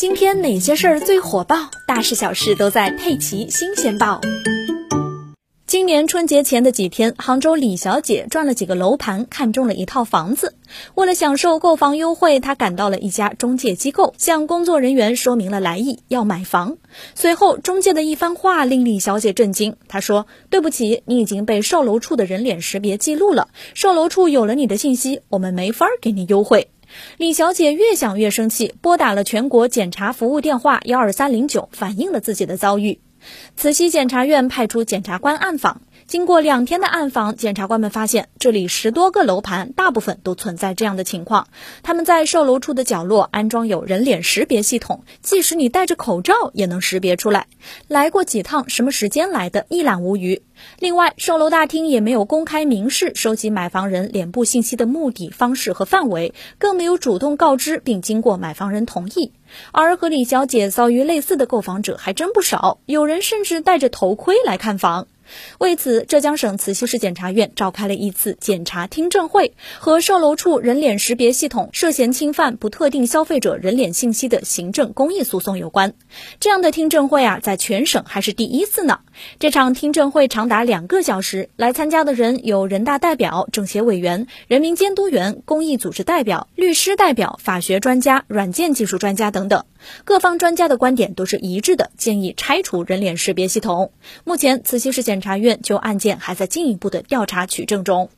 今天哪些事儿最火爆？大事小事都在《佩奇新鲜报》。今年春节前的几天，杭州李小姐转了几个楼盘，看中了一套房子。为了享受购房优惠，她赶到了一家中介机构，向工作人员说明了来意，要买房。随后，中介的一番话令李小姐震惊。她说：“对不起，你已经被售楼处的人脸识别记录了，售楼处有了你的信息，我们没法给你优惠。”李小姐越想越生气，拨打了全国检查服务电话幺二三零九，反映了自己的遭遇。慈溪检察院派出检察官暗访。经过两天的暗访，检察官们发现，这里十多个楼盘大部分都存在这样的情况：他们在售楼处的角落安装有人脸识别系统，即使你戴着口罩也能识别出来。来过几趟，什么时间来的，一览无余。另外，售楼大厅也没有公开明示收集买房人脸部信息的目的、方式和范围，更没有主动告知并经过买房人同意。而和李小姐遭遇类似的购房者还真不少，有人甚至戴着头盔来看房。为此，浙江省慈溪市检察院召开了一次检察听证会，和售楼处人脸识别系统涉嫌侵犯不特定消费者人脸信息的行政公益诉讼有关。这样的听证会啊，在全省还是第一次呢。这场听证会长达两个小时，来参加的人有人大代表、政协委员、人民监督员、公益组织代表、律师代表、法学专家、软件技术专家等等。各方专家的观点都是一致的，建议拆除人脸识别系统。目前，慈溪市检检察院就案件还在进一步的调查取证中。